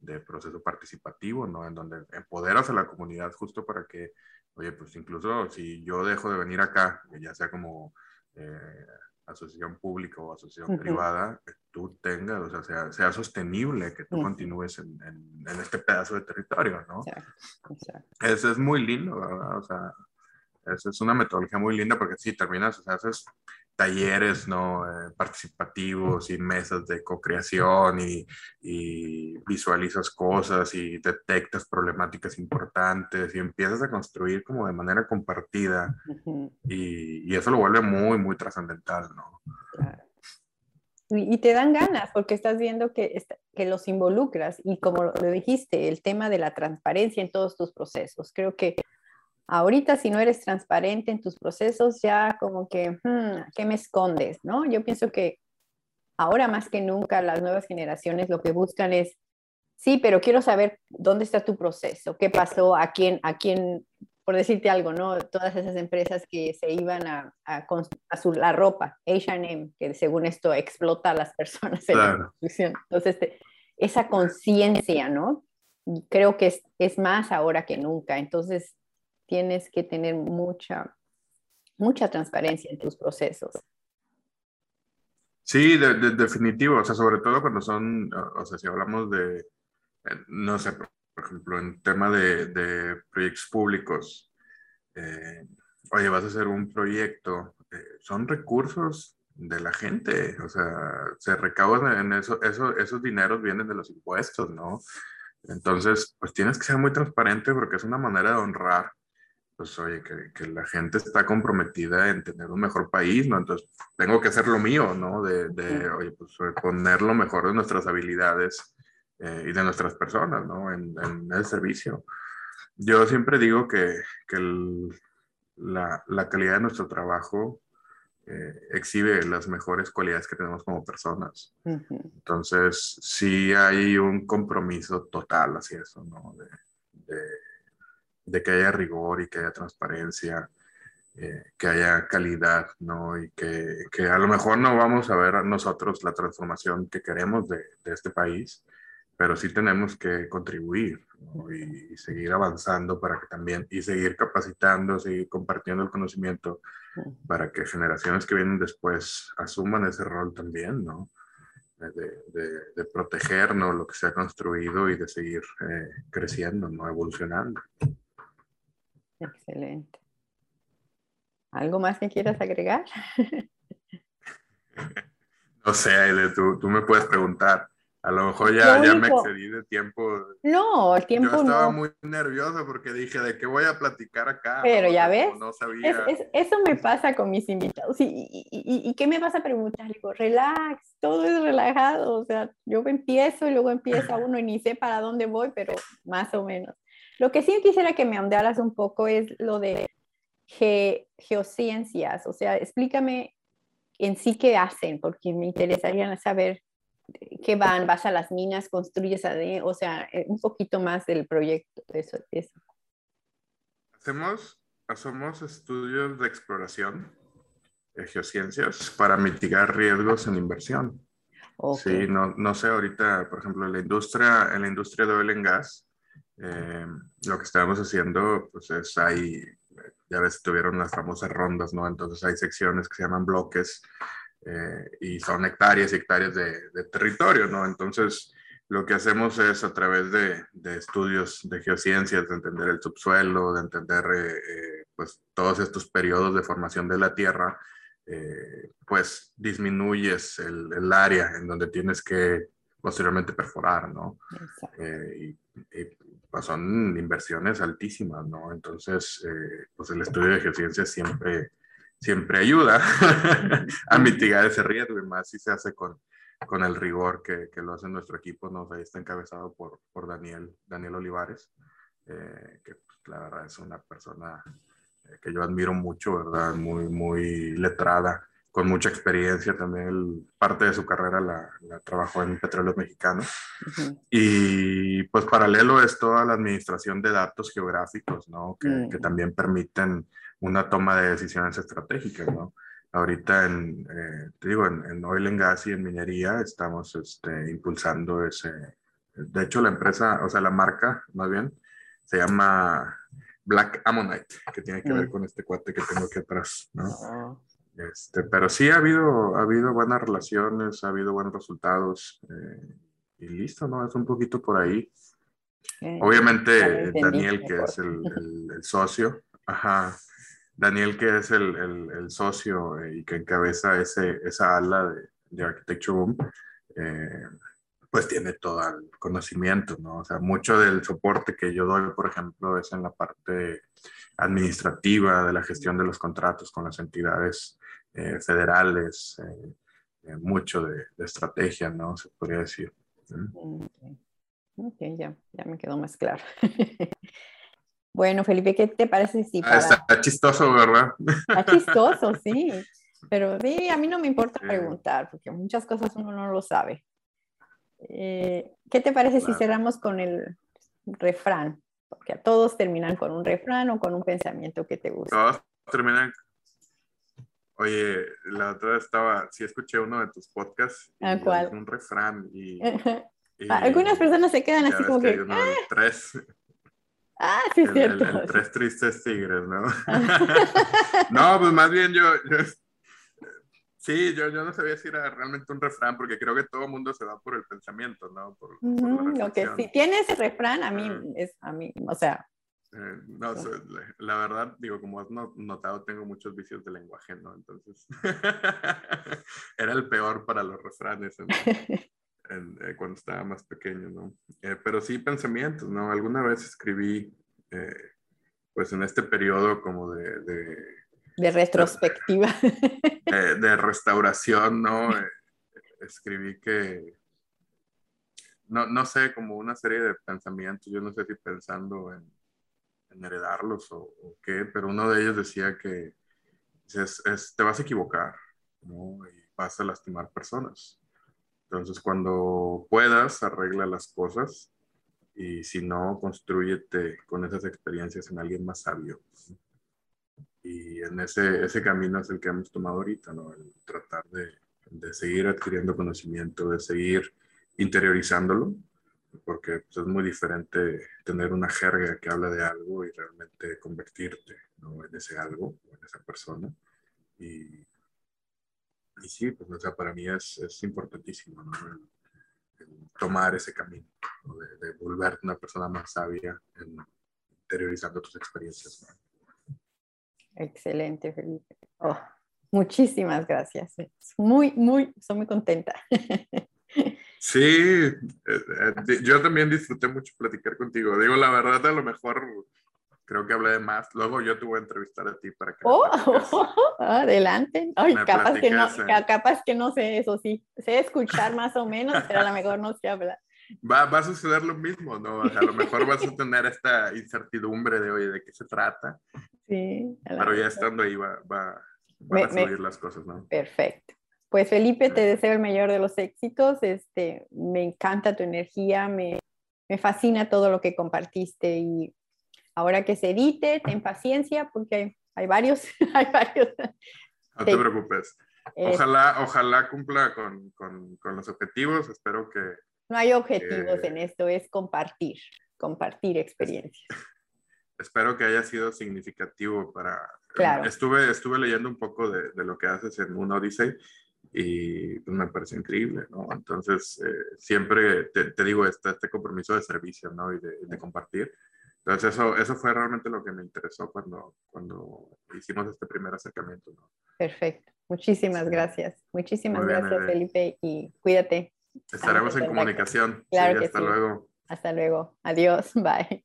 de, proceso participativo, ¿no? En donde empoderas a la comunidad justo para que, oye, pues incluso si yo dejo de venir acá, ya sea como eh, asociación pública o asociación privada, que tú tengas, o sea, sea, sea sostenible, que tú continúes en, en, este pedazo de territorio, ¿no? Eso es muy lindo, ¿verdad? O sea, eso es una metodología muy linda porque si terminas, o sea, haces talleres ¿no? Eh, participativos y mesas de co-creación y, y, visualizas cosas y detectas problemáticas importantes y empiezas a construir como de manera compartida y, y, eso lo vuelve muy, muy trascendental, ¿no? Y te dan ganas porque estás viendo que, que los involucras y como lo dijiste, el tema de la transparencia en todos tus procesos. Creo que Ahorita si no eres transparente en tus procesos, ya como que, hmm, ¿qué me escondes? ¿no? Yo pienso que ahora más que nunca las nuevas generaciones lo que buscan es, sí, pero quiero saber dónde está tu proceso, qué pasó, a quién, a quién, por decirte algo, ¿no? Todas esas empresas que se iban a, a, a la ropa, H&M, que según esto explota a las personas en la producción. Entonces, esa conciencia, ¿no? Creo que es, es más ahora que nunca. Entonces, tienes que tener mucha, mucha transparencia en tus procesos. Sí, de, definitivo, o sea, sobre todo cuando son, o sea, si hablamos de, eh, no sé, por ejemplo, en tema de, de proyectos públicos, eh, oye, vas a hacer un proyecto, eh, son recursos de la gente, o sea, se recaudan en eso, eso, esos dineros vienen de los impuestos, ¿no? Entonces, pues tienes que ser muy transparente porque es una manera de honrar pues oye, que, que, la gente está comprometida en tener un mejor país, ¿no? Entonces, tengo que hacer lo mío, ¿no? De, de oye, pues poner lo mejor de nuestras habilidades eh, y de nuestras personas, ¿no? En, en, el servicio. Yo siempre digo que, que el, la, la, calidad de nuestro trabajo eh, exhibe las mejores cualidades que tenemos como personas. Entonces, sí hay un compromiso total hacia eso, ¿no? De, de de que haya rigor y que haya transparencia, eh, que haya calidad, ¿no? Y que, que, a lo mejor no vamos a ver nosotros la transformación que queremos de, de este país, pero sí tenemos que contribuir ¿no? y, y, seguir avanzando para que también, y seguir capacitando, seguir compartiendo el conocimiento para que generaciones que vienen después asuman ese rol también, ¿no? De, de, de protegernos lo que se ha construido y de seguir eh, creciendo, ¿no? Evolucionando. Excelente. ¿Algo más que quieras agregar? *laughs* No sé, Aile, tú, tú me puedes preguntar. A lo mejor ya, ya me excedí de tiempo. No, el tiempo Yo estaba muy nerviosa porque dije, ¿de qué voy a platicar acá? Pero ya ves, no sabía. Es, eso me pasa con mis invitados. ¿Y, y, y, y qué me vas a preguntar? Le digo, relax, todo es relajado. O sea, yo empiezo y luego empieza uno y ni sé para dónde voy, pero más o menos. Lo que sí quisiera que me ahondaras un poco es lo de geociencias, o sea, explícame en sí qué hacen, porque me interesaría saber qué van, vas a las minas, construyes, o sea, eh, un poquito más del proyecto, eso, eso. Hacemos, hacemos estudios de exploración de geociencias para mitigar riesgos en inversión. Sí, no, no sé, ahorita, por ejemplo, en la industria, en la industria de oil and gas, eh, lo que estamos haciendo, pues es hay, ya ves, tuvieron las famosas rondas, ¿no? Entonces hay secciones que se llaman bloques eh, y son hectáreas y hectáreas de, de, territorio, ¿no? Entonces, lo que hacemos es a través de, de estudios de geociencias, de entender el subsuelo, de entender, eh, eh pues, todos estos periodos de formación de la Tierra, eh, pues disminuyes el, el, área en donde tienes que posteriormente perforar, ¿no? Eh, y, pues son inversiones altísimas, ¿no? Entonces, eh, pues el estudio de geociencia siempre, siempre ayuda *laughs* a mitigar ese riesgo y más si se hace con, con el rigor que, que lo hace nuestro equipo, ¿no? ahí está encabezado por, por Daniel, Daniel Olivares, eh, que pues, la verdad es una persona eh, que yo admiro mucho, ¿verdad? Muy, muy letrada con mucha experiencia también. parte de su carrera la, la trabajó en Petróleos Mexicanos. Uh -huh. Y pues paralelo es toda la administración de datos geográficos, ¿no? Que, uh -huh. que también permiten una toma de decisiones estratégicas, ¿no? Ahorita en, eh, te digo, en, en, oil and gas y en minería estamos este, impulsando ese. De hecho, la empresa, o sea, la marca, más bien, se llama Black Ammonite, que tiene que ver con este cuate que tengo aquí atrás, ¿no? Este, pero sí ha habido, ha habido buenas relaciones, ha habido buenos resultados eh, y listo, ¿no? Es un poquito por ahí. Eh, Obviamente Daniel, que es el, *laughs* el, el, socio, ajá, Daniel, que es el, el socio eh, y que encabeza ese, esa ala de, de Architecture Boom, eh, pues tiene todo el conocimiento, ¿no? O sea, mucho del soporte que yo doy, por ejemplo, es en la parte administrativa de la gestión de los contratos con las entidades eh, federales, eh, eh, mucho de, de, estrategia, ¿no? Se podría decir. Ok, okay ya, ya me quedó más claro. *laughs* bueno, Felipe, ¿qué te parece si para... ah, está chistoso, ¿verdad? Está chistoso, *laughs* sí. Pero sí, a mí no me importa preguntar, porque muchas cosas uno no lo sabe. Eh, ¿Qué te parece si cerramos con el refrán? Porque a todos terminan con un refrán o con un pensamiento que te gusta. Todos terminan. Oye, la otra vez estaba, sí escuché uno de tus podcasts. ¿A cuál? Un refrán y, *laughs* Algunas personas se quedan así como que... ¡Ah! tres. *laughs* Ah, sí, el, cierto. El, tres tristes tigres, ¿no? *laughs* no, pues más bien yo, Sí, yo, yo no sabía si era realmente un refrán, porque creo que todo el mundo se va por el pensamiento, ¿no? Por, lo que si tiene ese refrán, a mí, es, a mí, o sea... Eh, no, la, verdad, digo, como has notado, tengo muchos vicios de lenguaje, ¿no? Entonces, *laughs* era el peor para los refranes eh, cuando estaba más pequeño, ¿no? Eh, pero sí pensamientos, ¿no? Alguna vez escribí, pues en este periodo como de de retrospectiva. De, restauración, ¿no? *laughs* Escribí que, no, no, sé, como una serie de pensamientos, yo no sé si pensando en, heredarlos o, qué, pero uno de ellos decía que te vas a equivocar, ¿no? Y vas a lastimar personas. Entonces, cuando puedas, arregla las cosas y si no, construyete con esas experiencias en alguien más sabio y en ese, ese camino es el que hemos tomado ahorita, ¿no? El tratar de, de seguir adquiriendo conocimiento, de seguir interiorizándolo, porque pues, es muy diferente tener una jerga que habla de algo y realmente convertirte ¿no? en ese algo, en esa persona. Y, y sí, pues o sea, para mí es, es importantísimo ¿no? tomar ese camino, de, de, volverte una persona más sabia en interiorizando tus experiencias. ¿no? Excelente, Felipe. Oh, muchísimas gracias. Muy, muy, soy muy contenta. *laughs* Sí, eh, eh, yo también disfruté mucho platicar contigo. Digo, la verdad, a lo mejor creo que hablé de más. Luego yo te voy a entrevistar a ti para que. Oh, *laughs* adelante. Ay, capaz que, no, capaz que no sé eso, sí. Sé escuchar más o menos, pero a lo mejor no sé hablar. Va, va a suceder lo mismo, ¿no? a lo mejor vas a tener esta incertidumbre de, oye, ¿de qué se trata? Sí. Pero ya estando ahí va, va, van a subir las cosas, ¿no? Perfecto. Pues Felipe, te deseo el mayor de los éxitos. Este, me encanta tu energía, me, me fascina todo lo que compartiste y ahora que se edite, ten paciencia porque hay, hay varios, *laughs* hay varios. No te preocupes. Ojalá, ojalá cumpla con, con, con, los objetivos. Espero que... No hay objetivos en esto, es compartir, compartir experiencias *laughs* espero que haya sido significativo para... Claro. Estuve, estuve leyendo un poco de, de lo que haces en un Odyssey y pues, me parece increíble, ¿no? Entonces, eh, siempre te, te, digo, este, este compromiso de servicio, ¿no? Y de, de, compartir. Entonces, eso, eso fue realmente lo que me interesó cuando, cuando hicimos este primer acercamiento, ¿no? Perfecto. Muchísimas gracias. Muchísimas gracias, Felipe, y cuídate. Estaremos en comunicación. Claro hasta luego. Hasta luego. Adiós. *laughs* Bye.